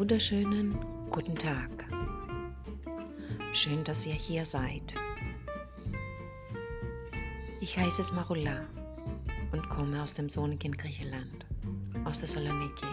wunderschönen guten Tag. Schön, dass ihr hier seid. Ich heiße Smarula und komme aus dem sonnigen Griechenland, aus Thessaloniki.